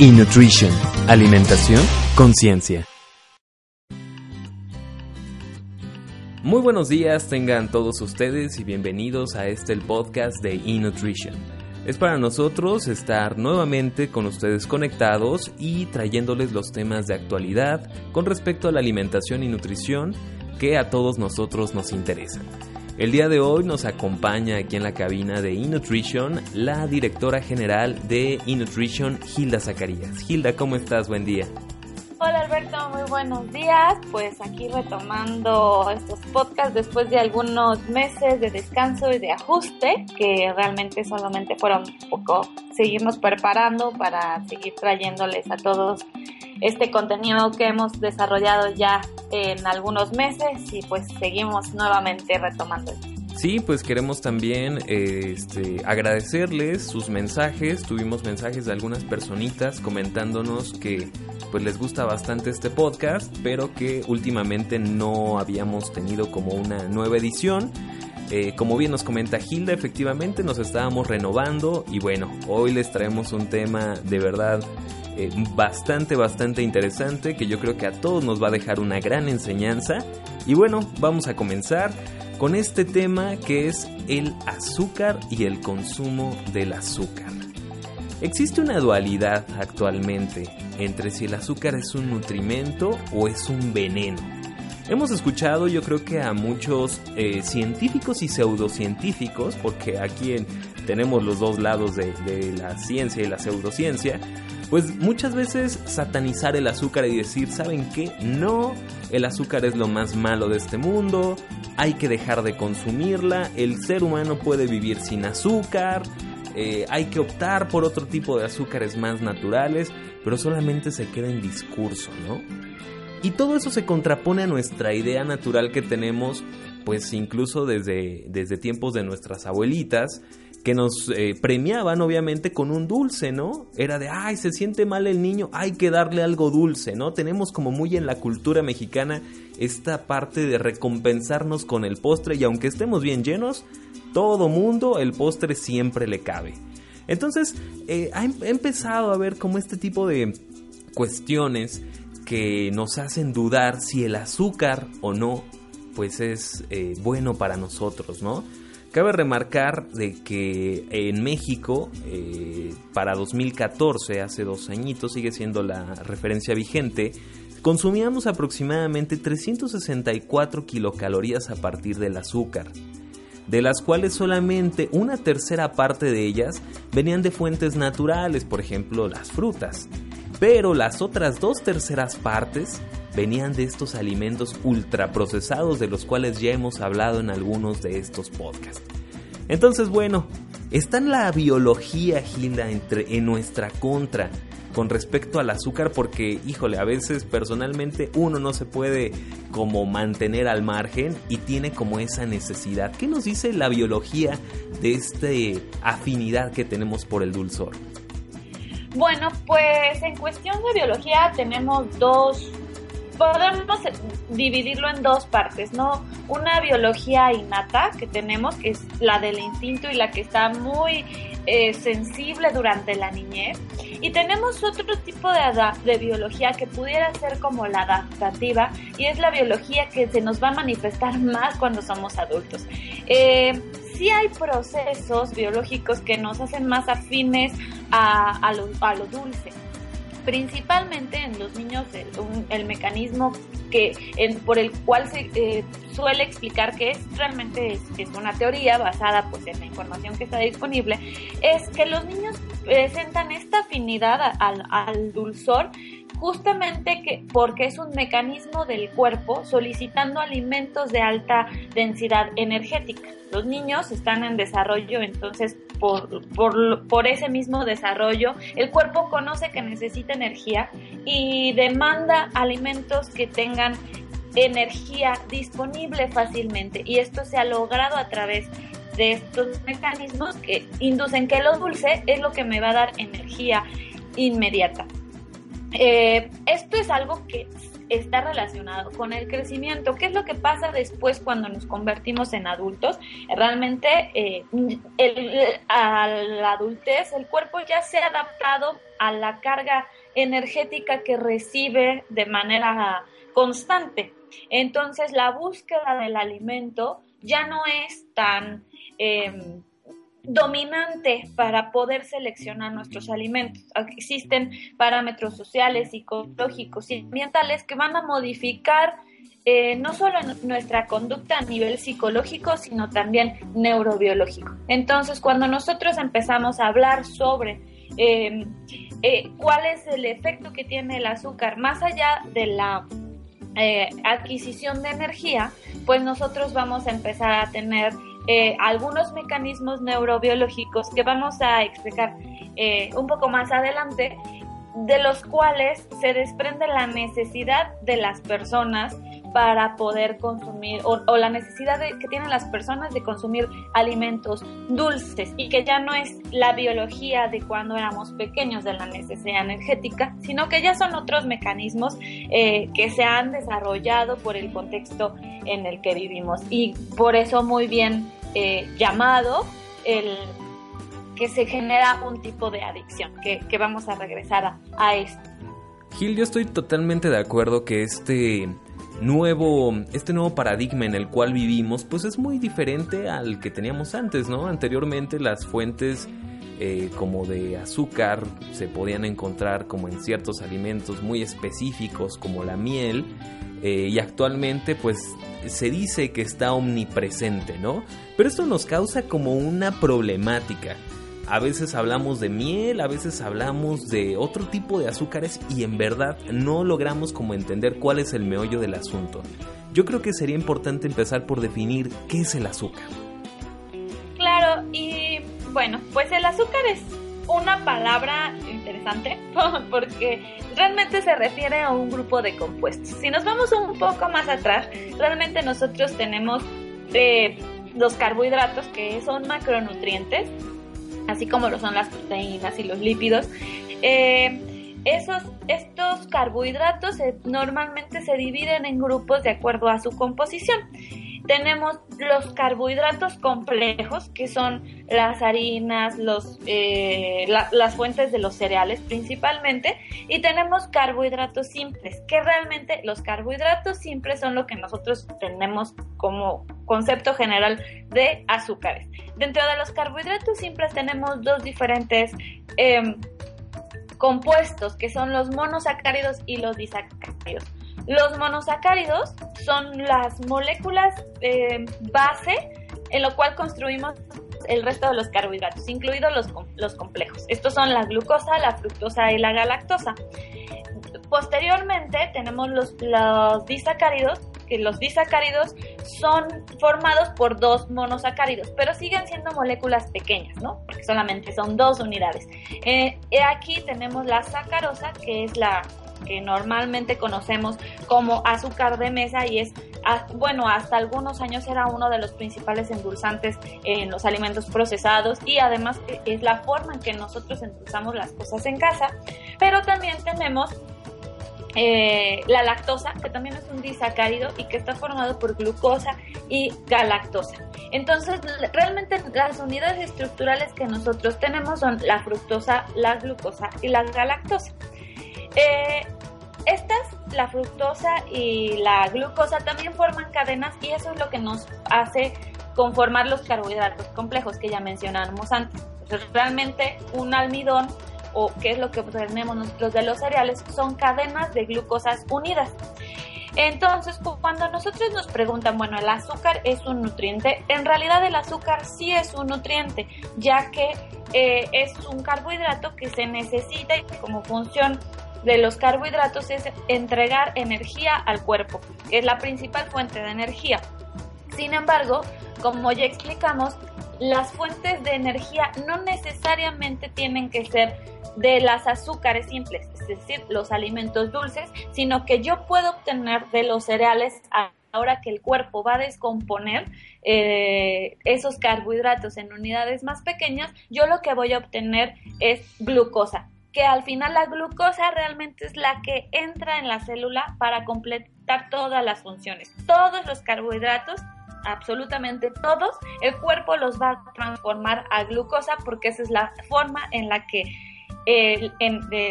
Y Nutrition. Alimentación, conciencia. Muy buenos días tengan todos ustedes y bienvenidos a este el podcast de eNutrition. Es para nosotros estar nuevamente con ustedes conectados y trayéndoles los temas de actualidad con respecto a la alimentación y nutrición que a todos nosotros nos interesan. El día de hoy nos acompaña aquí en la cabina de eNutrition la directora general de eNutrition, Hilda Zacarías. Hilda, ¿cómo estás? Buen día. Hola Alberto, muy buenos días. Pues aquí retomando estos podcasts después de algunos meses de descanso y de ajuste, que realmente solamente fueron un poco, seguimos preparando para seguir trayéndoles a todos este contenido que hemos desarrollado ya en algunos meses y pues seguimos nuevamente retomando. Sí, pues queremos también este, agradecerles sus mensajes. Tuvimos mensajes de algunas personitas comentándonos que pues les gusta bastante este podcast, pero que últimamente no habíamos tenido como una nueva edición. Eh, como bien nos comenta Hilda, efectivamente nos estábamos renovando y bueno, hoy les traemos un tema de verdad eh, bastante, bastante interesante que yo creo que a todos nos va a dejar una gran enseñanza. Y bueno, vamos a comenzar con este tema que es el azúcar y el consumo del azúcar. Existe una dualidad actualmente entre si el azúcar es un nutrimento o es un veneno. Hemos escuchado yo creo que a muchos eh, científicos y pseudocientíficos, porque aquí tenemos los dos lados de, de la ciencia y la pseudociencia, pues muchas veces satanizar el azúcar y decir, ¿saben qué? No, el azúcar es lo más malo de este mundo, hay que dejar de consumirla, el ser humano puede vivir sin azúcar, eh, hay que optar por otro tipo de azúcares más naturales, pero solamente se queda en discurso, ¿no? Y todo eso se contrapone a nuestra idea natural que tenemos, pues incluso desde, desde tiempos de nuestras abuelitas, que nos eh, premiaban obviamente con un dulce, ¿no? Era de, ay, se siente mal el niño, hay que darle algo dulce, ¿no? Tenemos como muy en la cultura mexicana esta parte de recompensarnos con el postre y aunque estemos bien llenos, todo mundo el postre siempre le cabe. Entonces, eh, he empezado a ver como este tipo de cuestiones que nos hacen dudar si el azúcar o no, pues es eh, bueno para nosotros, ¿no? Cabe remarcar de que en México, eh, para 2014, hace dos añitos, sigue siendo la referencia vigente, consumíamos aproximadamente 364 kilocalorías a partir del azúcar, de las cuales solamente una tercera parte de ellas venían de fuentes naturales, por ejemplo las frutas, pero las otras dos terceras partes venían de estos alimentos ultraprocesados de los cuales ya hemos hablado en algunos de estos podcasts. Entonces, bueno, está la biología, Gilda, entre, en nuestra contra con respecto al azúcar porque, híjole, a veces personalmente uno no se puede como mantener al margen y tiene como esa necesidad. ¿Qué nos dice la biología de esta afinidad que tenemos por el dulzor? Bueno, pues en cuestión de biología tenemos dos, podemos dividirlo en dos partes, ¿no? Una biología innata que tenemos, que es la del instinto y la que está muy eh, sensible durante la niñez. Y tenemos otro tipo de, de biología que pudiera ser como la adaptativa y es la biología que se nos va a manifestar más cuando somos adultos. Eh, sí hay procesos biológicos que nos hacen más afines a, a, lo, a lo dulce principalmente en los niños el, mecanismo que por el cual se eh, suele explicar que es realmente es, una teoría basada pues en la información que está disponible es que los niños presentan esta afinidad al dulzor justamente que, porque es un mecanismo del cuerpo solicitando alimentos de alta densidad energética. Los niños están en desarrollo, entonces por, por, ese mismo desarrollo, el cuerpo conoce que necesita energía y demanda alimentos que tengan energía disponible fácilmente y esto se ha logrado a través de estos mecanismos que inducen que lo dulce es lo que me va a dar energía inmediata. Eh, esto es algo que está relacionado con el crecimiento. ¿Qué es lo que pasa después cuando nos convertimos en adultos? Realmente eh, a la adultez el cuerpo ya se ha adaptado a la carga energética que recibe de manera constante. Entonces la búsqueda del alimento ya no es tan em, dominante para poder seleccionar nuestros alimentos. Existen parámetros sociales, psicológicos y ambientales que van a modificar eh, no solo nuestra conducta a nivel psicológico, sino también neurobiológico. Entonces, cuando nosotros empezamos a hablar sobre em, eh, cuál es el efecto que tiene el azúcar, más allá de la eh, adquisición de energía, pues nosotros vamos a empezar a tener eh, algunos mecanismos neurobiológicos que vamos a explicar eh, un poco más adelante, de los cuales se desprende la necesidad de las personas para poder consumir o, la necesidad que tienen las personas de consumir alimentos dulces y que ya no es la biología de cuando éramos pequeños de la necesidad energética, sino que ya son otros mecanismos eh, que se han desarrollado por el contexto en el que vivimos. Y por eso muy bien eh, llamado el que se genera un tipo de adicción, que, vamos a regresar a, a esto. Gil, yo estoy totalmente de acuerdo que este nuevo, este nuevo paradigma en el cual vivimos, pues es muy diferente al que teníamos antes, ¿no? Anteriormente las fuentes eh, como de azúcar se podían encontrar como en ciertos alimentos muy específicos como la miel eh, y actualmente pues se dice que está omnipresente, ¿no? Pero esto nos causa como una problemática a veces hablamos de miel, a veces hablamos de otro tipo de azúcares y en verdad no logramos como entender cuál es el meollo del asunto. Yo creo que sería importante empezar por definir qué es el azúcar. Claro, y bueno, pues el azúcar es una palabra interesante porque realmente se refiere a un grupo de compuestos. Si nos vamos un poco más atrás, realmente nosotros tenemos eh, los carbohidratos que son macronutrientes así como lo son las proteínas y los lípidos. Eh, esos, estos carbohidratos normalmente se dividen en grupos de acuerdo a su composición. Tenemos los carbohidratos complejos, que son las harinas, los, eh, las fuentes de los cereales principalmente, y tenemos carbohidratos simples, que realmente los carbohidratos simples son lo que nosotros tenemos como concepto general de azúcares. Dentro de los carbohidratos simples tenemos dos diferentes em, compuestos, que son los monosacáridos y los disacáridos. Los monosacáridos son las moléculas eh, base en lo cual construimos el resto de los carbohidratos, incluidos los, los complejos. Estos son la glucosa, la fructosa y la galactosa. Posteriormente tenemos los, los disacáridos, que los disacáridos son formados por dos monosacáridos, pero siguen siendo moléculas pequeñas, ¿no? Porque solamente son dos unidades. Eh, aquí tenemos la sacarosa, que es la que normalmente conocemos como azúcar de mesa y es, ah, bueno, hasta algunos años era uno de los principales endulzantes en los alimentos procesados y además es la forma en que nosotros endulzamos las cosas en casa, pero también tenemos eh, la lactosa, que también es un disacárido y que está formado por glucosa y galactosa. Entonces, realmente las unidades estructurales que nosotros tenemos son la fructosa, la glucosa y la galactosa. Eh, estas, la fructosa y la glucosa, también forman cadenas y eso es lo que nos hace conformar los carbohidratos complejos que ya mencionamos antes. realmente un almidón o qué es lo que tenemos nosotros de los cereales son cadenas de glucosas unidas. Entonces, cuando nosotros nos preguntan, bueno, el azúcar es un nutriente, en realidad el azúcar sí es un nutriente, ya que eh, es un carbohidrato que se necesita y como función de los carbohidratos es entregar energía al cuerpo, que es la principal fuente de energía. Sin embargo, como ya explicamos, las fuentes de energía no necesariamente tienen que ser de las azúcares simples, es decir, los alimentos dulces, sino que yo puedo obtener de los cereales ahora que el cuerpo va a descomponer eh, esos carbohidratos en unidades más pequeñas, yo lo que voy a obtener es glucosa, que al final la glucosa realmente es la que entra en la célula para completar todas las funciones. Todos los carbohidratos absolutamente todos, el cuerpo los va a transformar a glucosa porque esa es la forma en la que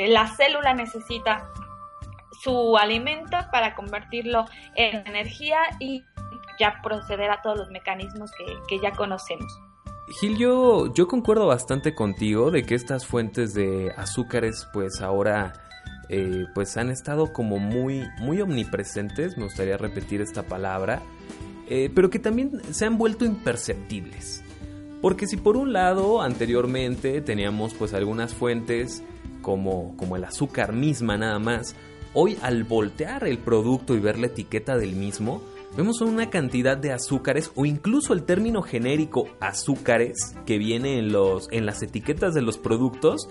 la célula necesita su alimento para convertirlo en energía y ya proceder a todos los mecanismos que, ya conocemos. Gil, yo, yo concuerdo bastante contigo de que estas fuentes de azúcares pues ahora eh, pues han estado como muy, muy omnipresentes, me gustaría repetir esta palabra, eh, pero que también se han vuelto imperceptibles. Porque si por un lado anteriormente teníamos pues algunas fuentes como, como el azúcar misma nada más, hoy al voltear el producto y ver la etiqueta del mismo, vemos una cantidad de azúcares o incluso el término genérico azúcares que viene en, los, en las etiquetas de los productos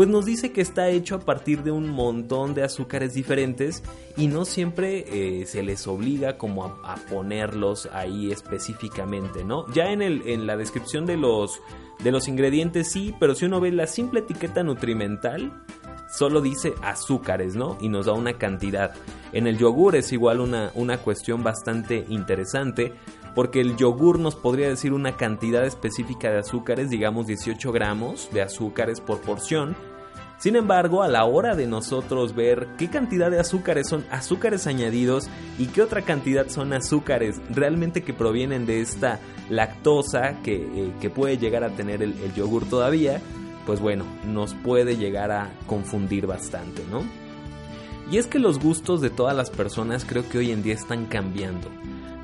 pues nos dice que está hecho a partir de un montón de azúcares diferentes y no siempre eh, se les obliga como a, ponerlos ahí específicamente, ¿no? Ya en, el, en la descripción de los, de los ingredientes sí, pero si uno ve la simple etiqueta nutrimental, solo dice azúcares, ¿no? Y nos da una cantidad. En el yogur es igual una, una cuestión bastante interesante porque el yogur nos podría decir una cantidad específica de azúcares, digamos 18 gramos de azúcares por porción. Sin embargo, a la hora de nosotros ver qué cantidad de azúcares son azúcares añadidos y qué otra cantidad son azúcares realmente que provienen de esta lactosa que, eh, puede llegar a tener el yogur todavía, pues bueno, nos puede llegar a confundir bastante, ¿no? Y es que los gustos de todas las personas creo que hoy en día están cambiando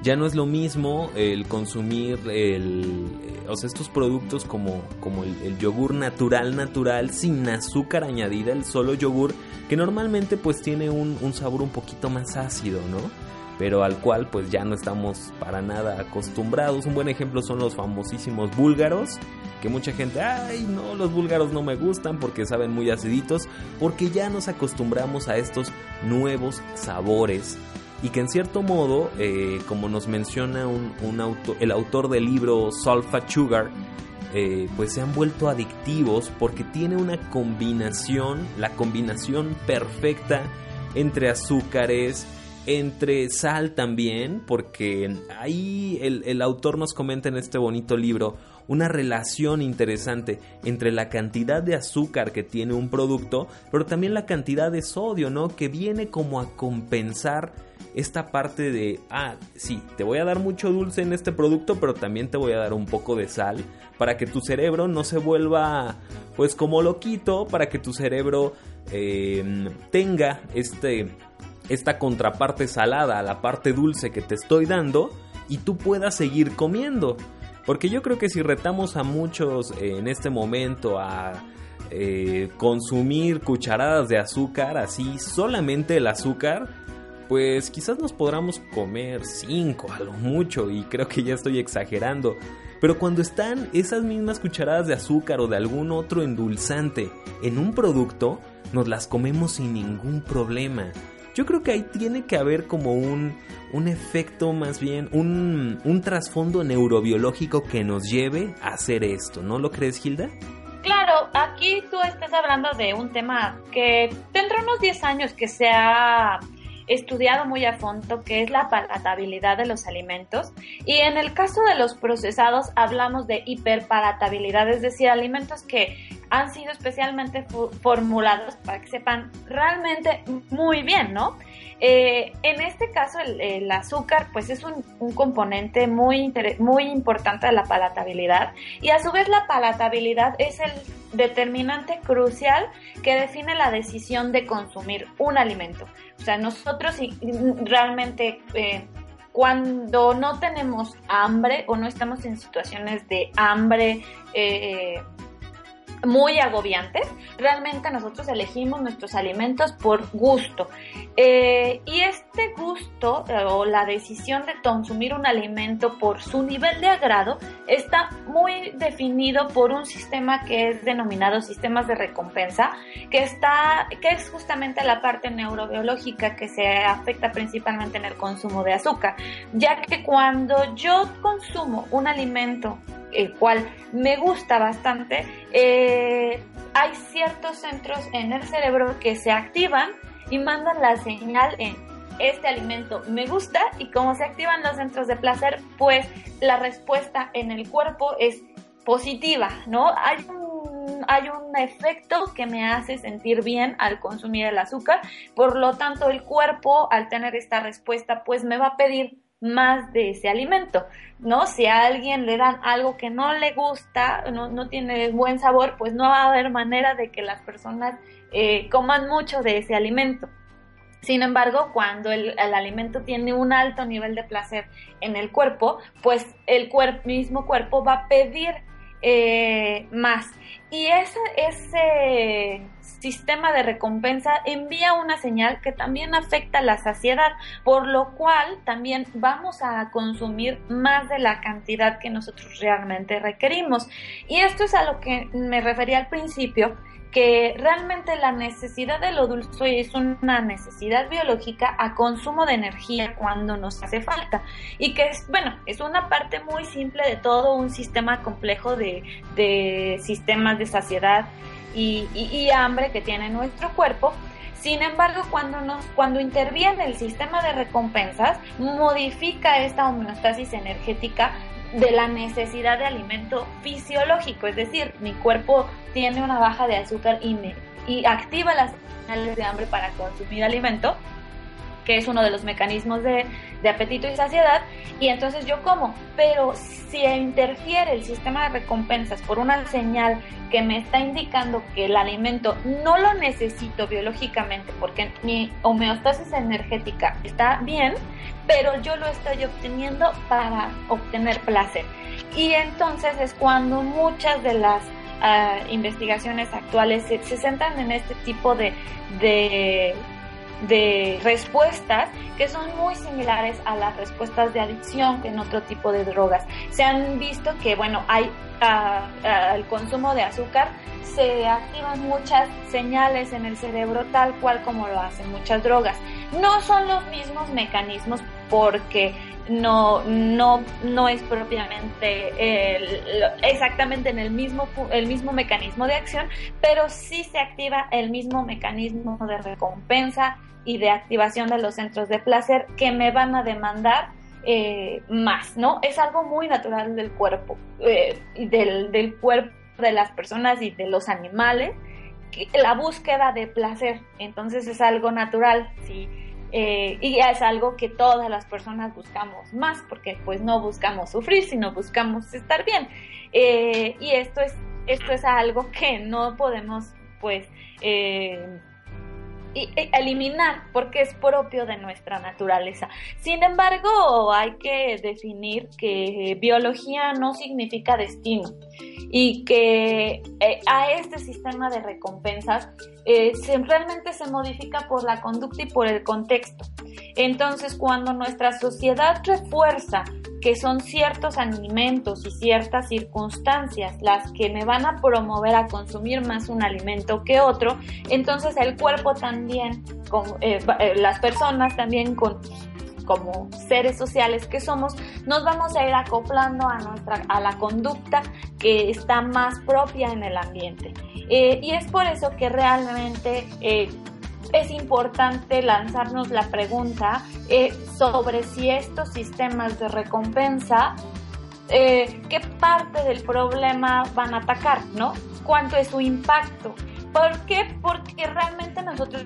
ya no es lo mismo el consumir eh, o sea, estos productos como, como el, yogur natural, natural, sin azúcar añadida, el solo yogur, que normalmente pues tiene un sabor un poquito más ácido, ¿no? Pero al cual pues ya no estamos para nada acostumbrados. Un buen ejemplo son los famosísimos búlgaros, que mucha gente, ay no, los búlgaros no me gustan porque saben muy aciditos, porque ya nos acostumbramos a estos nuevos sabores y que en cierto modo, eh, como nos menciona un, el autor del libro Sulfat Sugar, eh, pues se han vuelto adictivos porque tiene una combinación, la combinación perfecta entre azúcares, entre sal también, porque ahí el, el, autor nos comenta en este bonito libro una relación interesante entre la cantidad de azúcar que tiene un producto, pero también la cantidad de sodio, ¿no? Que viene como a compensar esta parte de, ah, sí, te voy a dar mucho dulce en este producto, pero también te voy a dar un poco de sal para que tu cerebro no se vuelva, pues como loquito, para que tu cerebro em, tenga este, esta contraparte salada a la parte dulce que te estoy dando y tú puedas seguir comiendo. Porque yo creo que si retamos a muchos en este momento a eh, consumir cucharadas de azúcar, así solamente el azúcar, pues quizás nos podamos comer cinco a lo mucho y creo que ya estoy exagerando. Pero cuando están esas mismas cucharadas de azúcar o de algún otro endulzante en un producto, nos las comemos sin ningún problema. Yo creo que ahí tiene que haber como un, un efecto más bien, un, un trasfondo neurobiológico que nos lleve a hacer esto, ¿no lo crees, Hilda? Claro, aquí tú estás hablando de un tema que de unos 10 años que se ha estudiado muy a fondo, que es la palatabilidad de los alimentos. Y en el caso de los procesados hablamos de hiperpalatabilidad, es decir, alimentos que han sido especialmente formulados para que sepan realmente muy bien, ¿no? Eh, en este caso, el, azúcar, pues es un, componente muy, muy importante de la palatabilidad y a su vez la palatabilidad es el determinante crucial que define la decisión de consumir un alimento. O sea, nosotros realmente eh, cuando no tenemos hambre o no estamos en situaciones de hambre, eh, muy agobiantes, realmente nosotros elegimos nuestros alimentos por gusto. Eh, y este gusto eh, o la decisión de consumir un alimento por su nivel de agrado está muy definido por un sistema que es denominado sistemas de recompensa, que, está, que es justamente la parte neurobiológica que se afecta principalmente en el consumo de azúcar, ya que cuando yo consumo un alimento el cual me gusta bastante, eh, hay ciertos centros en el cerebro que se activan y mandan la señal en este alimento me gusta y como se activan los centros de placer, pues la respuesta en el cuerpo es positiva, ¿no? Hay un, hay un efecto que me hace sentir bien al consumir el azúcar, por lo tanto el cuerpo al tener esta respuesta pues me va a pedir más de ese alimento, ¿no? Si a alguien le dan algo que no le gusta, no, no tiene buen sabor, pues no va a haber manera de que las personas eh, coman mucho de ese alimento. Sin embargo, cuando el, alimento tiene un alto nivel de placer en el cuerpo, pues el mismo cuerpo va a pedir eh, más. Y ese, ese sistema de recompensa envía una señal que también afecta la saciedad, por lo cual también vamos a consumir más de la cantidad que nosotros realmente requerimos. Y esto es a lo que me refería al principio, que realmente la necesidad de lo dulce es una necesidad biológica a consumo de energía cuando nos hace falta y que es, bueno, es una parte muy simple de todo un sistema complejo de, de sistemas de saciedad y, hambre que tiene nuestro cuerpo. Sin embargo, cuando, nos, cuando interviene el sistema de recompensas, modifica esta homeostasis energética de la necesidad de alimento fisiológico, es decir, mi cuerpo tiene una baja de azúcar y, me, y activa las señales de hambre para consumir alimento, que es uno de los mecanismos de, de, apetito y saciedad, y entonces yo como. Pero si interfiere el sistema de recompensas por una señal que me está indicando que el alimento no lo necesito biológicamente porque mi homeostasis energética está bien, pero yo lo estoy obteniendo para obtener placer. Y entonces es cuando muchas de las ah, investigaciones actuales se, centran en este tipo de, de, de, respuestas que son muy similares a las respuestas de adicción en otro tipo de drogas. Se han visto que, bueno, hay ah, ah, el consumo de azúcar se activan muchas señales en el cerebro tal cual como lo hacen muchas drogas. No son los mismos mecanismos porque no, no, no es propiamente exactamente en el mismo, el mismo mecanismo de acción, pero sí se activa el mismo mecanismo de recompensa y de activación de los centros de placer que me van a demandar eh, más, ¿no? Es algo muy natural del cuerpo, eh, del, del cuerpo de las personas y de los animales, la búsqueda de placer, entonces es algo natural, ¿sí? Eh, y es algo que todas las personas buscamos más, porque pues no buscamos sufrir, sino buscamos estar bien. Y esto es, esto es algo que no podemos pues eh, eliminar porque es propio de nuestra naturaleza. Sin embargo, hay que definir que biología no significa destino y que eh, a este sistema de recompensas eh, realmente se modifica por la conducta y por el contexto. Entonces, cuando nuestra sociedad refuerza que son ciertos alimentos y ciertas circunstancias las que me van a promover a consumir más un alimento que otro, entonces el cuerpo también, eh, las personas también con como seres sociales que somos, nos vamos a ir acoplando a, nuestra, a la conducta que está más propia en el ambiente. Eh, y es por eso que realmente eh, es importante lanzarnos la pregunta eh, sobre si estos sistemas de recompensa, qué parte del problema van a atacar, ¿no? ¿Cuánto es su impacto? ¿Por qué? Porque realmente nosotros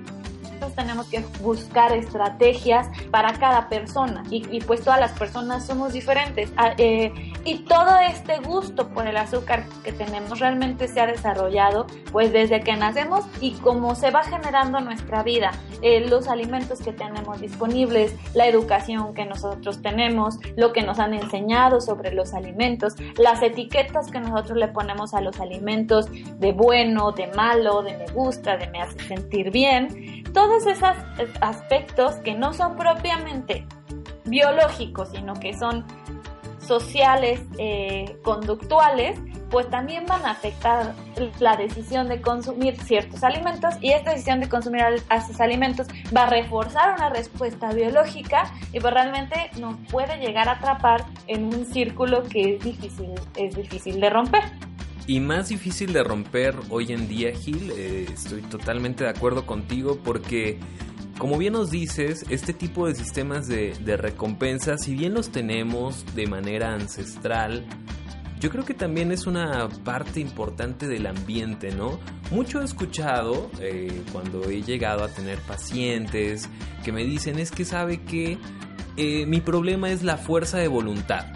tenemos que buscar estrategias para cada persona. Y, pues todas las personas somos diferentes. Ah, eh, y todo este gusto por el azúcar que tenemos realmente se ha desarrollado pues desde que nacemos y como se va generando nuestra vida, eh, los alimentos que tenemos disponibles, la educación que nosotros tenemos, lo que nos han enseñado sobre los alimentos, las etiquetas que nosotros le ponemos a los alimentos de bueno, de malo, de me gusta, de me hace sentir bien, todos esos aspectos que no son propiamente biológicos, sino que son sociales, eh, conductuales, pues también van a afectar la decisión de consumir ciertos alimentos y esta decisión de consumir esos alimentos va a reforzar una respuesta biológica y pues realmente nos puede llegar a atrapar en un círculo que es difícil, es difícil de romper. Y más difícil de romper hoy en día, Gil, eh, estoy totalmente de acuerdo contigo porque como bien nos dices, este tipo de sistemas de, recompensa, si bien los tenemos de manera ancestral, yo creo que también es una parte importante del ambiente, ¿no? Mucho he escuchado eh, cuando he llegado a tener pacientes que me dicen es que sabe que eh, mi problema es la fuerza de voluntad.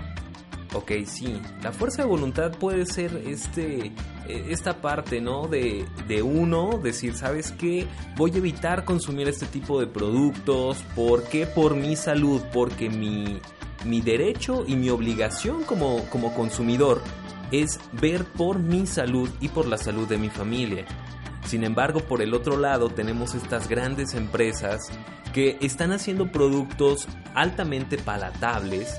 Ok, sí, la fuerza de voluntad puede ser este, eh, esta parte, ¿no? De, de uno decir, ¿sabes qué? Voy a evitar consumir este tipo de productos. ¿Por qué? Por mi salud, porque mi, mi derecho y mi obligación como, como consumidor es ver por mi salud y por la salud de mi familia. Sin embargo, por el otro lado tenemos estas grandes empresas que están haciendo productos altamente palatables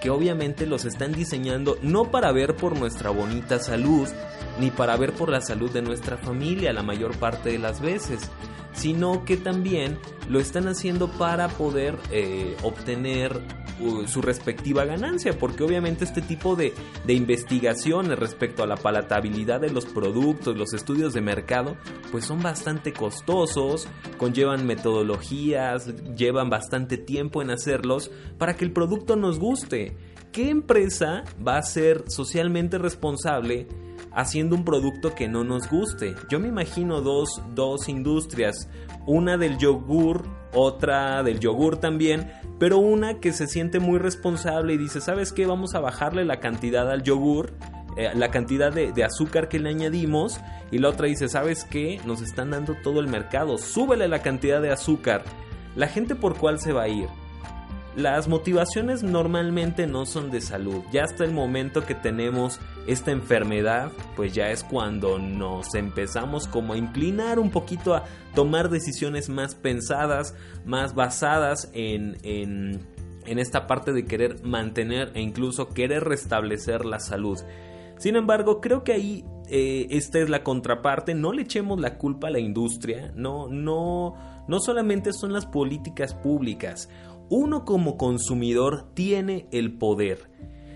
que obviamente los están diseñando no para ver por nuestra bonita salud, ni para ver por la salud de nuestra familia la mayor parte de las veces, sino que también lo están haciendo para poder eh, obtener su respectiva ganancia, porque obviamente este tipo de, de, investigaciones respecto a la palatabilidad de los productos, los estudios de mercado, pues son bastante costosos, conllevan metodologías, llevan bastante tiempo en hacerlos para que el producto nos guste. ¿Qué empresa va a ser socialmente responsable haciendo un producto que no nos guste. Yo me imagino dos, dos industrias, una del yogur, otra del yogur también, pero una que se siente muy responsable y dice, ¿sabes qué? Vamos a bajarle la cantidad al yogur, eh, la cantidad de, azúcar que le añadimos, y la otra dice, ¿sabes qué? Nos están dando todo el mercado, súbele la cantidad de azúcar. La gente por cuál se va a ir las motivaciones normalmente no son de salud. Ya hasta el momento que tenemos esta enfermedad, pues ya es cuando nos empezamos como a inclinar un poquito a tomar decisiones más pensadas, más basadas en, en, esta parte de querer mantener e incluso querer restablecer la salud. Sin embargo, creo que ahí eh, esta es la contraparte. No le echemos la culpa a la industria. No, no, no solamente son las políticas públicas uno como consumidor tiene el poder.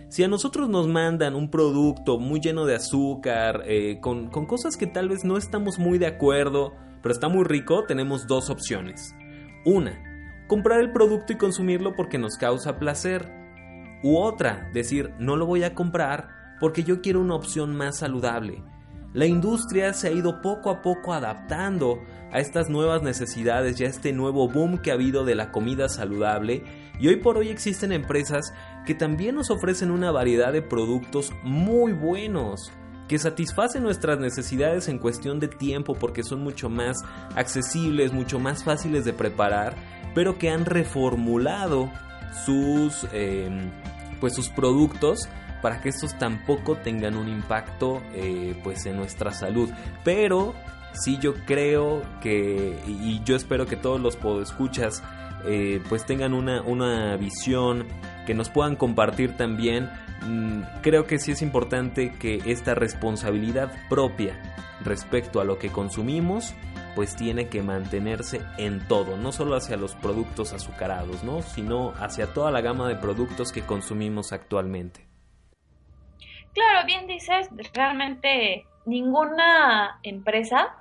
Si a nosotros nos mandan un producto muy lleno de azúcar, eh, con, con cosas que tal vez no estamos muy de acuerdo, pero está muy rico, tenemos dos opciones. Una, comprar el producto y consumirlo porque nos causa placer. U otra, decir, no lo voy a comprar porque yo quiero una opción más saludable. La industria se ha ido poco a poco adaptando a estas nuevas necesidades y a este nuevo boom que ha habido de la comida saludable. Y hoy por hoy existen empresas que también nos ofrecen una variedad de productos muy buenos que satisfacen nuestras necesidades en cuestión de tiempo porque son mucho más accesibles, mucho más fáciles de preparar, pero que han reformulado sus, em, pues sus productos para que estos tampoco tengan un impacto eh, pues en nuestra salud. Pero sí yo creo que, y yo espero que todos los podescuchas eh, pues tengan una, una visión que nos puedan compartir también. Mm, creo que sí es importante que esta responsabilidad propia respecto a lo que consumimos pues tiene que mantenerse en todo, no solo hacia los productos azucarados, ¿no? sino hacia toda la gama de productos que consumimos actualmente. Claro, bien dices, realmente ninguna empresa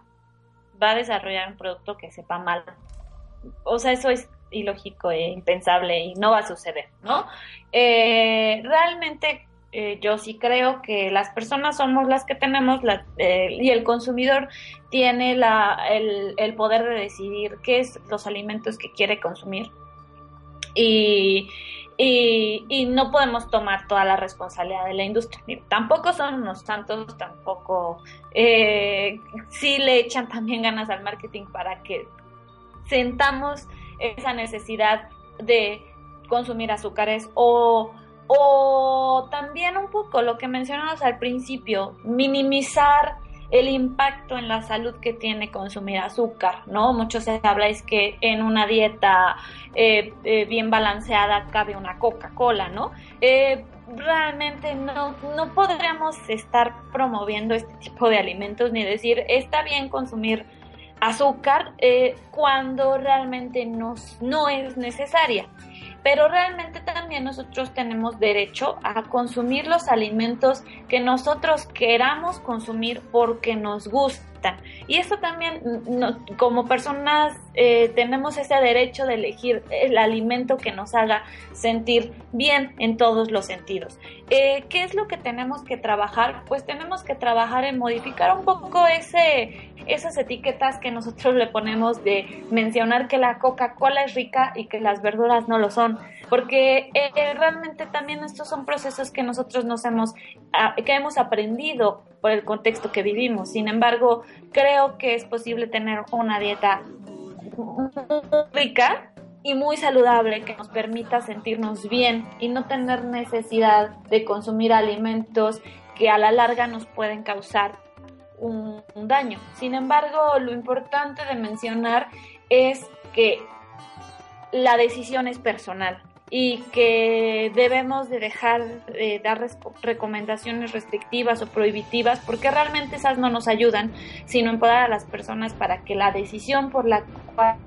va a desarrollar un producto que sepa mal. O sea, eso es ilógico e impensable y no va a suceder, ¿no? Eh, realmente eh, yo sí creo que las personas somos las que tenemos la, y el consumidor tiene la, el, el, poder de decidir qué es los alimentos que quiere consumir. Y, y, no podemos tomar toda la responsabilidad de la industria. Tampoco son unos santos, tampoco eh, sí le echan también ganas al marketing para que sentamos esa necesidad de consumir azúcares o o también un poco lo que mencionamos al principio, minimizar el impacto en la salud que tiene consumir azúcar, ¿no? Mucho se habla es que en una dieta eh, eh, bien balanceada cabe una Coca-Cola, ¿no? Eh, realmente no, no podríamos estar promoviendo este tipo de alimentos ni decir está bien consumir azúcar cuando realmente no es necesaria pero realmente también nosotros tenemos derecho a consumir los alimentos que nosotros queramos consumir porque nos gusta y eso también, como personas, eh, tenemos ese derecho de elegir el alimento que nos haga sentir bien en todos los sentidos. Eh, ¿Qué es lo que tenemos que trabajar? Pues tenemos que trabajar en modificar un poco ese, esas etiquetas que nosotros le ponemos de mencionar que la Coca-Cola es rica y que las verduras no lo son, porque eh, realmente también estos son procesos que nosotros nos hemos, ah, que hemos aprendido por el contexto que vivimos. Sin embargo, creo que es posible tener una dieta rica y muy saludable que nos permita sentirnos bien y no tener necesidad de consumir alimentos que a la larga nos pueden causar un, daño. Sin embargo, lo importante de mencionar es que la decisión es personal y que debemos de dejar de dar recomendaciones restrictivas o prohibitivas porque realmente esas no nos ayudan, sino empoderar a las personas para que la decisión por la cual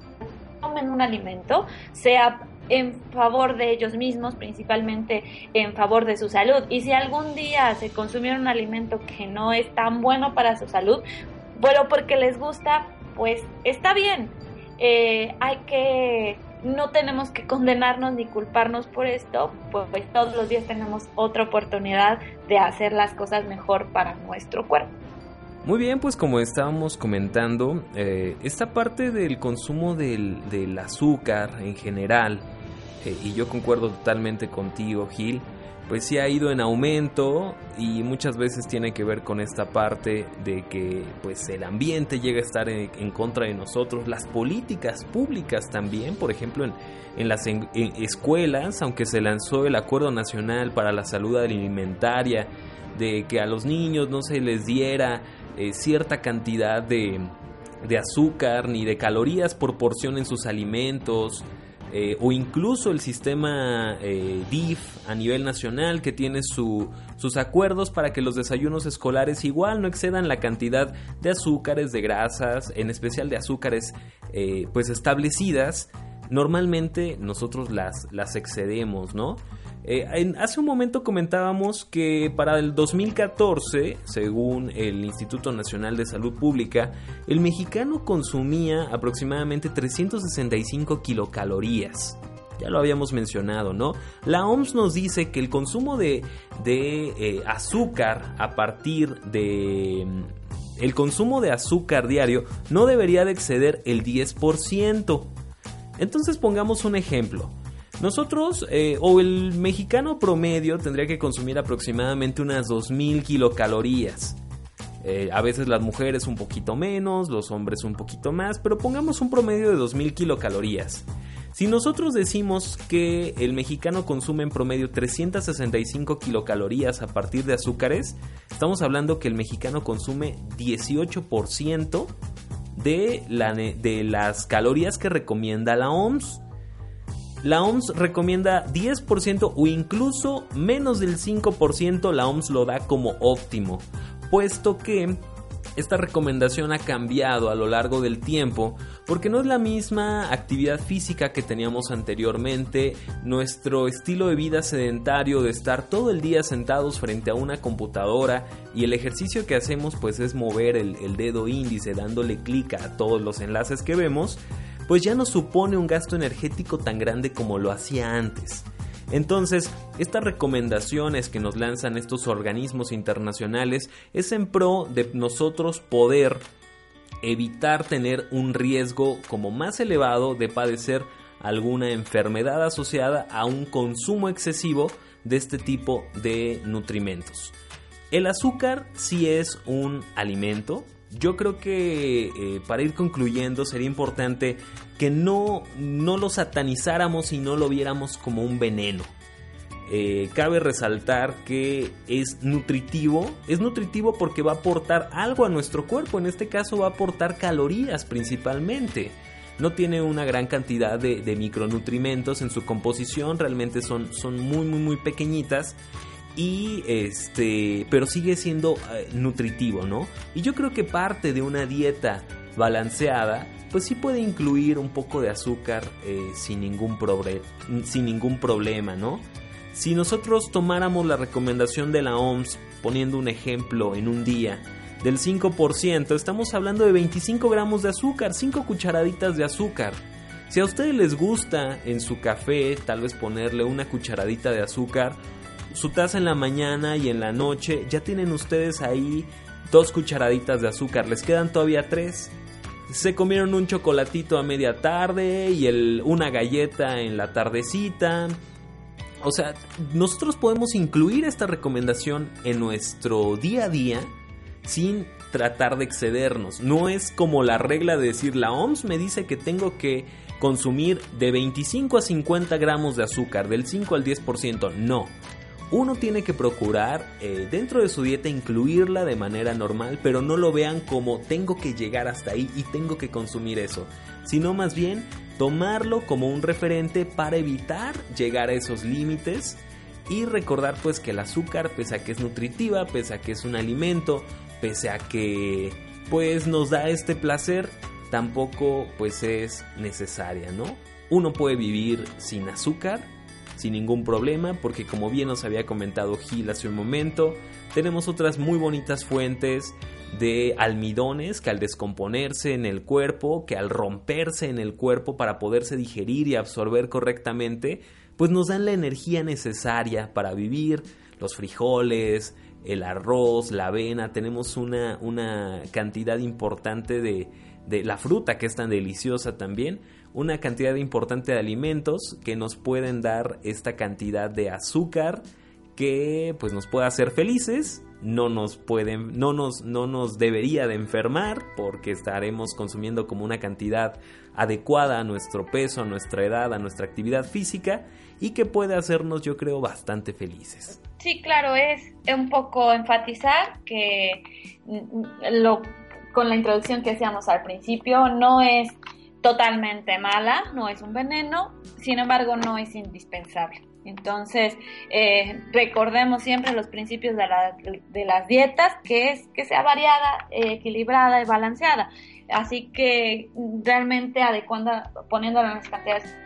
tomen un alimento sea en favor de ellos mismos, principalmente en favor de su salud. Y si algún día se consumieron un alimento que no es tan bueno para su salud, bueno, porque les gusta, pues está bien. Eh, hay que no tenemos que condenarnos ni culparnos por esto, pues, todos los días tenemos otra oportunidad de hacer las cosas mejor para nuestro cuerpo. Muy bien, pues como estábamos comentando, eh, esta parte del consumo del azúcar en general, eh, y yo concuerdo totalmente contigo, Gil, pues sí ha ido en aumento y muchas veces tiene que ver con esta parte de que pues el ambiente llega a estar en, contra de nosotros, las políticas públicas también, por ejemplo en, las escuelas, aunque se lanzó el Acuerdo Nacional para la Salud Alimentaria, de que a los niños no se les diera eh, cierta cantidad de, de azúcar ni de calorías por porción en sus alimentos, eh, o incluso el sistema eh, DIF a nivel nacional que tiene sus acuerdos para que los desayunos escolares igual no excedan la cantidad de azúcares, de grasas, en especial de azúcares eh, pues establecidas. Normalmente nosotros las, las excedemos, ¿no? Eh, hace un momento comentábamos que para el 2014, según el Instituto Nacional de Salud Pública, el mexicano consumía aproximadamente 365 kilocalorías. Ya lo habíamos mencionado, ¿no? La OMS nos dice que el consumo de, eh, azúcar a partir de... El consumo de azúcar diario no debería de exceder el 10%. Entonces pongamos un ejemplo. Nosotros, eh, o el mexicano promedio, tendría que consumir aproximadamente unas 2.000 kilocalorías. Eh, a veces las mujeres un poquito menos, los hombres un poquito más, pero pongamos un promedio de 2.000 kilocalorías. Si nosotros decimos que el mexicano consume en promedio 365 kilocalorías a partir de azúcares, estamos hablando que el mexicano consume 18% de, de las calorías que recomienda la OMS. La OMS recomienda 10% o incluso menos del 5%, la OMS lo da como óptimo, puesto que esta recomendación ha cambiado a lo largo del tiempo porque no es la misma actividad física que teníamos anteriormente, nuestro estilo de vida sedentario de estar todo el día sentados frente a una computadora y el ejercicio que hacemos pues es mover el, el dedo índice dándole clic a todos los enlaces que vemos, pues ya no supone un gasto energético tan grande como lo hacía antes. Entonces, estas recomendaciones que nos lanzan estos organismos internacionales es en pro de nosotros poder evitar tener un riesgo como más elevado de padecer alguna enfermedad asociada a un consumo excesivo de este tipo de nutrimentos. El azúcar sí es un alimento. Yo creo que eh, para ir concluyendo sería importante que no, no lo satanizáramos y no lo viéramos como un veneno. Eh, cabe resaltar que es nutritivo. Es nutritivo porque va a aportar algo a nuestro cuerpo. En este caso va a aportar calorías principalmente. No tiene una gran cantidad de, de micronutrimentos en su composición. Realmente son, son muy muy muy pequeñitas y este pero sigue siendo eh, nutritivo no y yo creo que parte de una dieta balanceada pues sí puede incluir un poco de azúcar eh, sin ningún sin ningún problema no si nosotros tomáramos la recomendación de la OMS poniendo un ejemplo en un día del 5%, estamos hablando de 25 gramos de azúcar, 5 cucharaditas de azúcar. Si a ustedes les gusta en su café tal vez ponerle una cucharadita de azúcar, su taza en la mañana y en la noche, ya tienen ustedes ahí dos cucharaditas de azúcar, les quedan todavía tres. Se comieron un chocolatito a media tarde y una galleta en la tardecita. O sea, nosotros podemos incluir esta recomendación en nuestro día a día sin tratar de excedernos. No es como la regla de decir la OMS me dice que tengo que consumir de 25 a 50 gramos de azúcar, del 5 al 10%. No, uno tiene que procurar eh, dentro de su dieta incluirla de manera normal, pero no lo vean como tengo que llegar hasta ahí y tengo que consumir eso, sino más bien tomarlo como un referente para evitar llegar a esos límites y recordar pues que el azúcar, pese a que es nutritiva, pese a que es un alimento, pese a que pues nos da este placer, tampoco pues es necesaria, ¿no? Uno puede vivir sin azúcar sin ningún problema porque como bien nos había comentado Gil hace un momento, tenemos otras muy bonitas fuentes de almidones que al descomponerse en el cuerpo, que al romperse en el cuerpo para poderse digerir y absorber correctamente, pues nos dan la energía necesaria para vivir, los frijoles, el arroz, la avena, tenemos una, una cantidad importante de, de la fruta que es tan deliciosa también, una cantidad importante de alimentos que nos pueden dar esta cantidad de azúcar que pues nos puede hacer felices, no nos pueden no nos no nos debería de enfermar porque estaremos consumiendo como una cantidad adecuada a nuestro peso, a nuestra edad, a nuestra actividad física y que puede hacernos yo creo bastante felices. Sí, claro, es un poco enfatizar que lo con la introducción que hacíamos al principio no es totalmente mala, no es un veneno, sin embargo no es indispensable. Entonces, eh, recordemos siempre los principios de, las dietas, que es que sea variada, equilibrada y balanceada. Así que realmente adecuando, poniéndola en las cantidades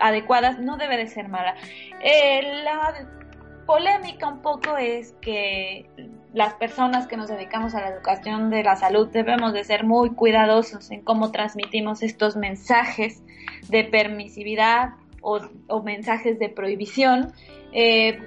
adecuadas no debe de ser mala. Eh, la polémica un poco es que las personas que nos dedicamos a la educación de la salud debemos de ser muy cuidadosos en cómo transmitimos estos mensajes de permisividad o, mensajes de prohibición. Eh,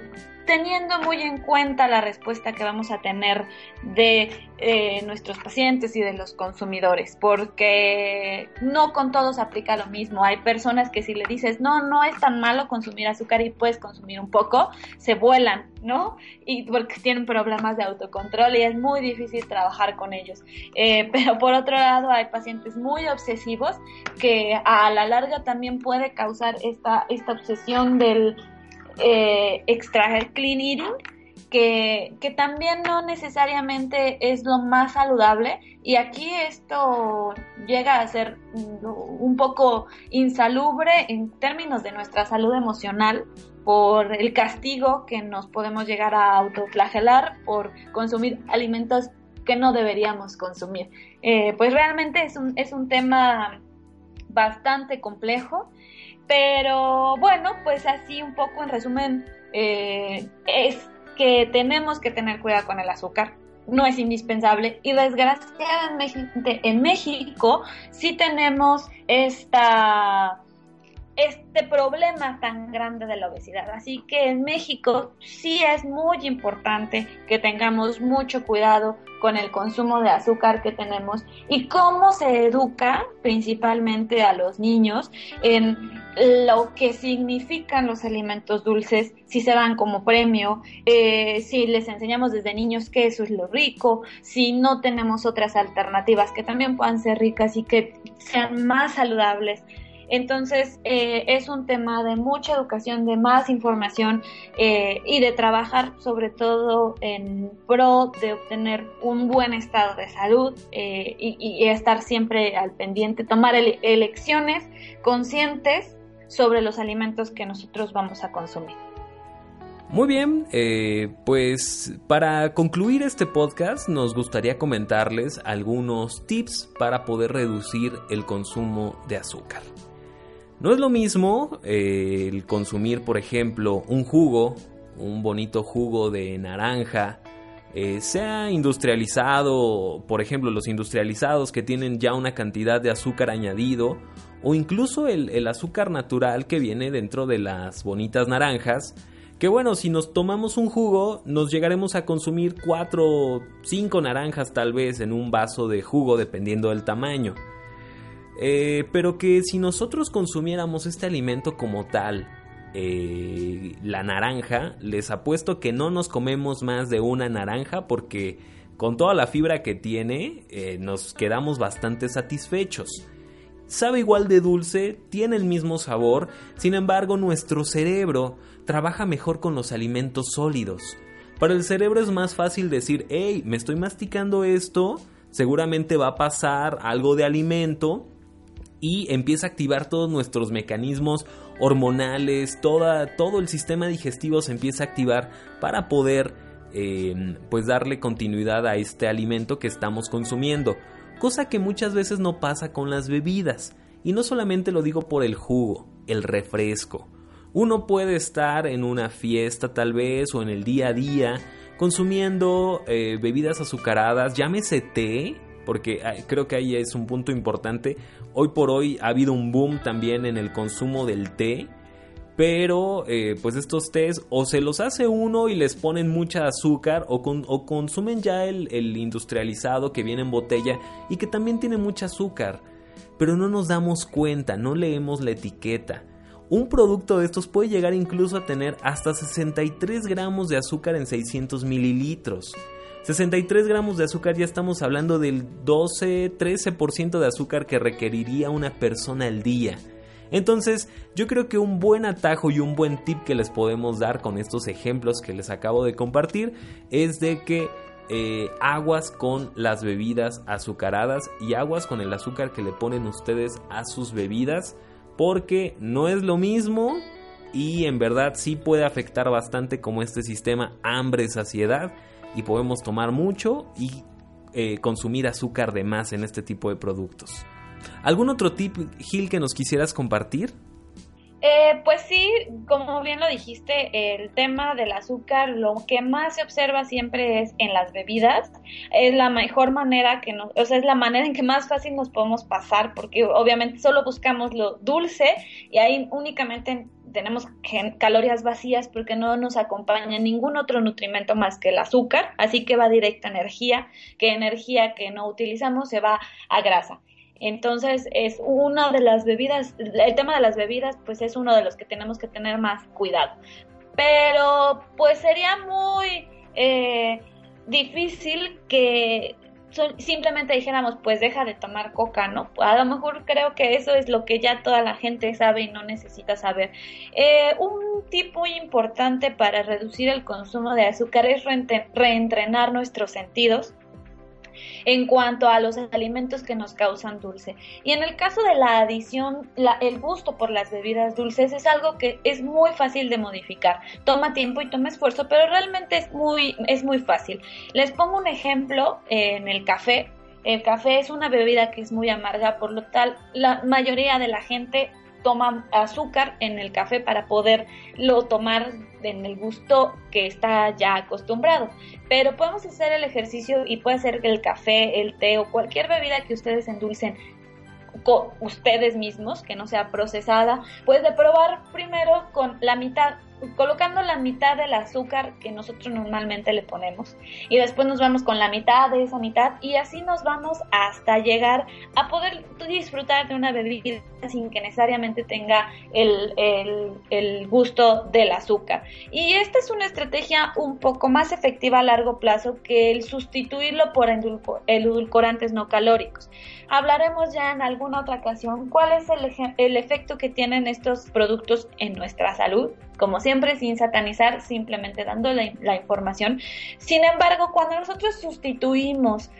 teniendo muy en cuenta la respuesta que vamos a tener de eh, nuestros pacientes y de los consumidores, porque no con todos aplica lo mismo. Hay personas que si le dices, no, no es tan malo consumir azúcar y puedes consumir un poco, se vuelan, ¿no? Y porque tienen problemas de autocontrol y es muy difícil trabajar con ellos. Eh, pero por otro lado, hay pacientes muy obsesivos que a la larga también puede causar esta, esta obsesión del eh, extraer clean eating, que, que, también no necesariamente es lo más saludable. Y aquí esto llega a ser un poco insalubre en términos de nuestra salud emocional por el castigo que nos podemos llegar a autoflagelar por consumir alimentos que no deberíamos consumir. Eh, pues realmente es un, es un tema bastante complejo pero bueno, pues así un poco en resumen, eh, es que tenemos que tener cuidado con el azúcar. No es indispensable y desgraciadamente en México sí tenemos esta este problema tan grande de la obesidad. Así que en México sí es muy importante que tengamos mucho cuidado con el consumo de azúcar que tenemos y cómo se educa principalmente a los niños en lo que significan los alimentos dulces, si se dan como premio, eh, si les enseñamos desde niños que eso es lo rico, si no tenemos otras alternativas que también puedan ser ricas y que sean más saludables entonces, eh, es un tema de mucha educación, de más información eh, y de trabajar sobre todo en pro de obtener un buen estado de salud eh, y, estar siempre al pendiente, tomar elecciones conscientes sobre los alimentos que nosotros vamos a consumir. Muy bien, pues para concluir este podcast nos gustaría comentarles algunos tips para poder reducir el consumo de azúcar. No es lo mismo eh, el consumir, por ejemplo, un jugo, un bonito jugo de naranja, eh, sea industrializado, por ejemplo, los industrializados que tienen ya una cantidad de azúcar añadido, o incluso el, el azúcar natural que viene dentro de las bonitas naranjas, que bueno, si nos tomamos un jugo, nos llegaremos a consumir 4 o 5 naranjas tal vez en un vaso de jugo, dependiendo del tamaño. Eh, pero que si nosotros consumiéramos este alimento como tal, eh, la naranja, les apuesto que no nos comemos más de una naranja porque con toda la fibra que tiene eh, nos quedamos bastante satisfechos. Sabe igual de dulce, tiene el mismo sabor, sin embargo nuestro cerebro trabaja mejor con los alimentos sólidos. Para el cerebro es más fácil decir, hey, me estoy masticando esto, seguramente va a pasar algo de alimento y empieza a activar todos nuestros mecanismos hormonales, toda, todo el sistema digestivo se empieza a activar para poder em, pues darle continuidad a este alimento que estamos consumiendo, cosa que muchas veces no pasa con las bebidas. Y no solamente lo digo por el jugo, el refresco. Uno puede estar en una fiesta tal vez o en el día a día consumiendo eh, bebidas azucaradas, llámese té, porque creo que ahí es un punto importante. Hoy por hoy ha habido un boom también en el consumo del té, pero eh, pues estos tés o se los hace uno y les ponen mucha azúcar o, consumen ya el, el industrializado que viene en botella y que también tiene mucha azúcar, pero no nos damos cuenta, no leemos la etiqueta. Un producto de estos puede llegar incluso a tener hasta 63 gramos de azúcar en 600 mililitros. 63 gramos de azúcar ya estamos hablando del 12-13% de azúcar que requeriría una persona al día. Entonces, yo creo que un buen atajo y un buen tip que les podemos dar con estos ejemplos que les acabo de compartir es de que eh, aguas con las bebidas azucaradas y aguas con el azúcar que le ponen ustedes a sus bebidas porque no es lo mismo y en verdad sí puede afectar bastante como este sistema hambre-saciedad y podemos tomar mucho y eh, consumir azúcar de más en este tipo de productos. ¿Algún otro tip, Gil, que nos quisieras compartir? Eh, pues sí, como bien lo dijiste, el tema del azúcar, lo que más se observa siempre es en las bebidas. Es la mejor manera que nos, o sea, es la manera en que más fácil nos podemos pasar, porque obviamente solo buscamos lo dulce y ahí únicamente tenemos calorías vacías porque no nos acompaña ningún otro nutrimento más que el azúcar, así que va directo a energía, que energía que no utilizamos se va a grasa. Entonces es una de las bebidas, el tema de las bebidas pues es uno de los que tenemos que tener más cuidado. Pero pues sería muy eh, difícil que simplemente dijéramos, pues deja de tomar coca, ¿no? A lo mejor creo que eso es lo que ya toda la gente sabe y no necesita saber. Eh, un tip muy importante para reducir el consumo de azúcar es reentrenar nuestros sentidos en cuanto a los alimentos que nos causan dulce. Y en el caso de la adición, el gusto por las bebidas dulces es algo que es muy fácil de modificar. Toma tiempo y toma esfuerzo, pero realmente es muy, es muy fácil. Les pongo un ejemplo en el café. El café es una bebida que es muy amarga, por lo tal la mayoría de la gente toma azúcar en el café para poderlo tomar en el gusto que está ya acostumbrado. Pero podemos hacer el ejercicio y puede ser el café, el té o cualquier bebida que ustedes endulcen ustedes mismos, que no sea procesada, pues de probar primero con la mitad colocando la mitad del azúcar que nosotros normalmente le ponemos y después nos vamos con la mitad de esa mitad y así nos vamos hasta llegar a poder disfrutar de una bebida sin que necesariamente tenga el, el, gusto del azúcar. Y esta es una estrategia un poco más efectiva a largo plazo que el sustituirlo por edulcorantes no calóricos. Hablaremos ya en alguna otra ocasión cuál es el, el efecto que tienen estos productos en nuestra salud como siempre, sin satanizar, simplemente dando la, información. Sin embargo, cuando nosotros sustituimos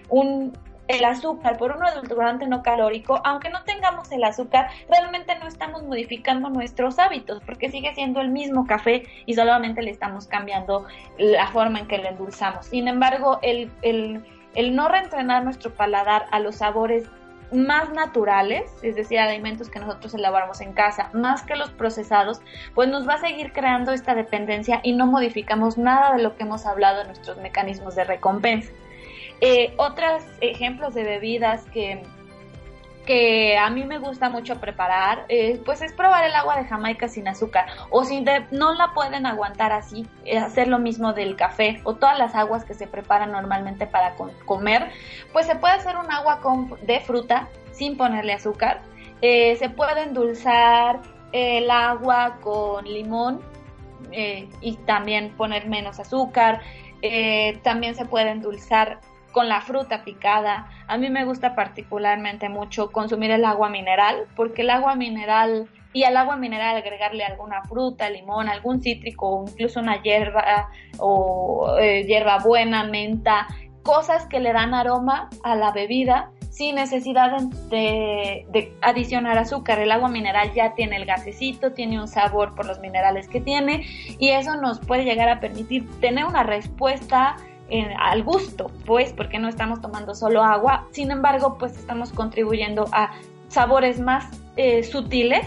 el azúcar por un edulcorante no calórico, aunque no tengamos el azúcar, realmente no estamos modificando nuestros hábitos, porque sigue siendo el mismo café y solamente le estamos cambiando la forma en que le endulzamos. Sin embargo, el, el no reentrenar nuestro paladar a los sabores más naturales, es decir, alimentos que nosotros elaboramos en casa, más que los procesados, pues nos va a seguir creando esta dependencia y no modificamos nada de lo que hemos hablado en nuestros mecanismos de recompensa. Eh, otros ejemplos de bebidas que que a mí me gusta mucho preparar, eh, pues es probar el agua de Jamaica sin azúcar. O si no la pueden aguantar así, eh, hacer lo mismo del café o todas las aguas que se preparan normalmente para comer, pues se puede hacer un agua con, de fruta sin ponerle azúcar. Eh, se puede endulzar el agua con limón y también poner menos azúcar. también se puede endulzar con la fruta picada. A mí me gusta particularmente mucho consumir el agua mineral, porque el agua mineral y al agua mineral agregarle alguna fruta, limón, algún cítrico o incluso una hierba o eh, hierba buena, menta, cosas que le dan aroma a la bebida sin necesidad de, de, adicionar azúcar. El agua mineral ya tiene el gasecito, tiene un sabor por los minerales que tiene y eso nos puede llegar a permitir tener una respuesta al gusto, pues, porque no estamos tomando solo agua, sin embargo, pues estamos contribuyendo a sabores más eh, sutiles,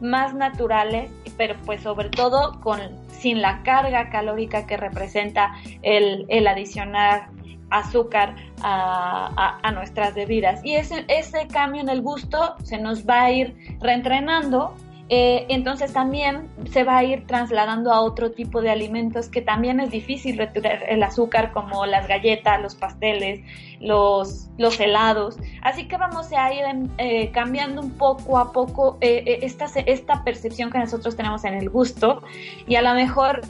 más naturales, pero pues sobre todo con, sin la carga calórica que representa el, el adicionar azúcar a, a, nuestras bebidas. Y ese, ese cambio en el gusto se nos va a ir reentrenando eh, entonces también se va a ir trasladando a otro tipo de alimentos que también es difícil retirar el azúcar, como las galletas, los pasteles, los, los helados. Así que vamos a ir eh, cambiando un poco a poco eh, esta, esta percepción que nosotros tenemos en el gusto. Y a lo mejor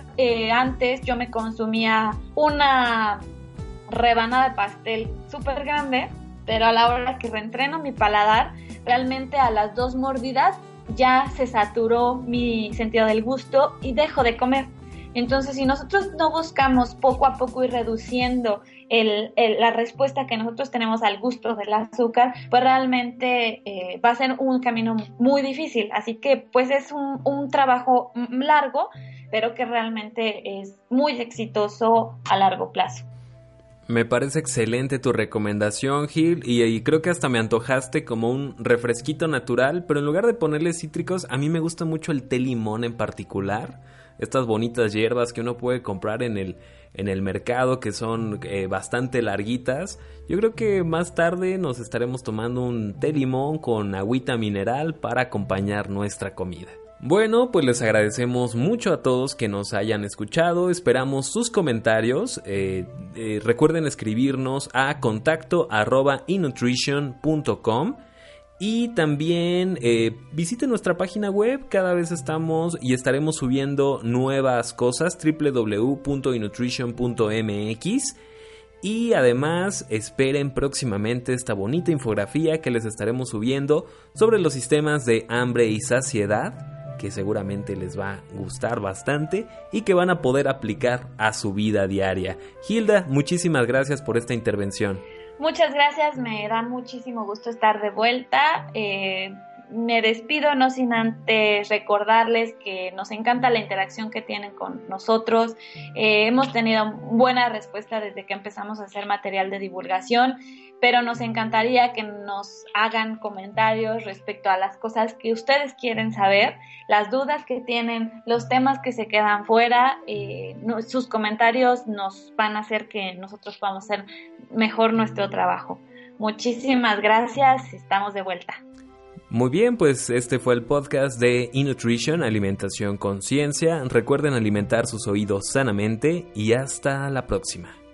antes yo me consumía una rebanada de pastel súper grande, pero a la hora que reentreno mi paladar, realmente a las dos mordidas ya se saturó mi sentido del gusto y dejo de comer. Entonces, si nosotros no buscamos poco a poco ir reduciendo la respuesta que nosotros tenemos al gusto del azúcar, pues realmente eh, va a ser un camino muy difícil. Así que, pues es un trabajo largo, pero que realmente es muy exitoso a largo plazo. Me parece excelente tu recomendación, Gil, y, creo que hasta me antojaste como un refresquito natural, pero en lugar de ponerle cítricos, a mí me gusta mucho el té limón en particular, estas bonitas hierbas que uno puede comprar en el, en el mercado, que son eh, bastante larguitas. Yo creo que más tarde nos estaremos tomando un té limón con agüita mineral para acompañar nuestra comida. Bueno, pues les agradecemos mucho a todos que nos hayan escuchado, esperamos sus comentarios, eh, eh, recuerden escribirnos a contacto arroba y también eh, visiten nuestra página web, cada vez estamos y estaremos subiendo nuevas cosas, www.innutrition.mx. Y además esperen próximamente esta bonita infografía que les estaremos subiendo sobre los sistemas de hambre y saciedad que seguramente les va a gustar bastante y que van a poder aplicar a su vida diaria. Hilda, muchísimas gracias por esta intervención. Muchas gracias, me da muchísimo gusto estar de vuelta. Eh, me despido no sin antes recordarles que nos encanta la interacción que tienen con nosotros. Eh, hemos tenido buena respuesta desde que empezamos a hacer material de divulgación pero nos encantaría que nos hagan comentarios respecto a las cosas que ustedes quieren saber, las dudas que tienen, los temas que se quedan fuera. Eh, sus comentarios nos van a hacer que nosotros podamos hacer mejor nuestro trabajo. Muchísimas gracias, estamos de vuelta. Muy bien, pues este fue el podcast de Innutrition, Alimentación Conciencia. Recuerden alimentar sus oídos sanamente y hasta la próxima.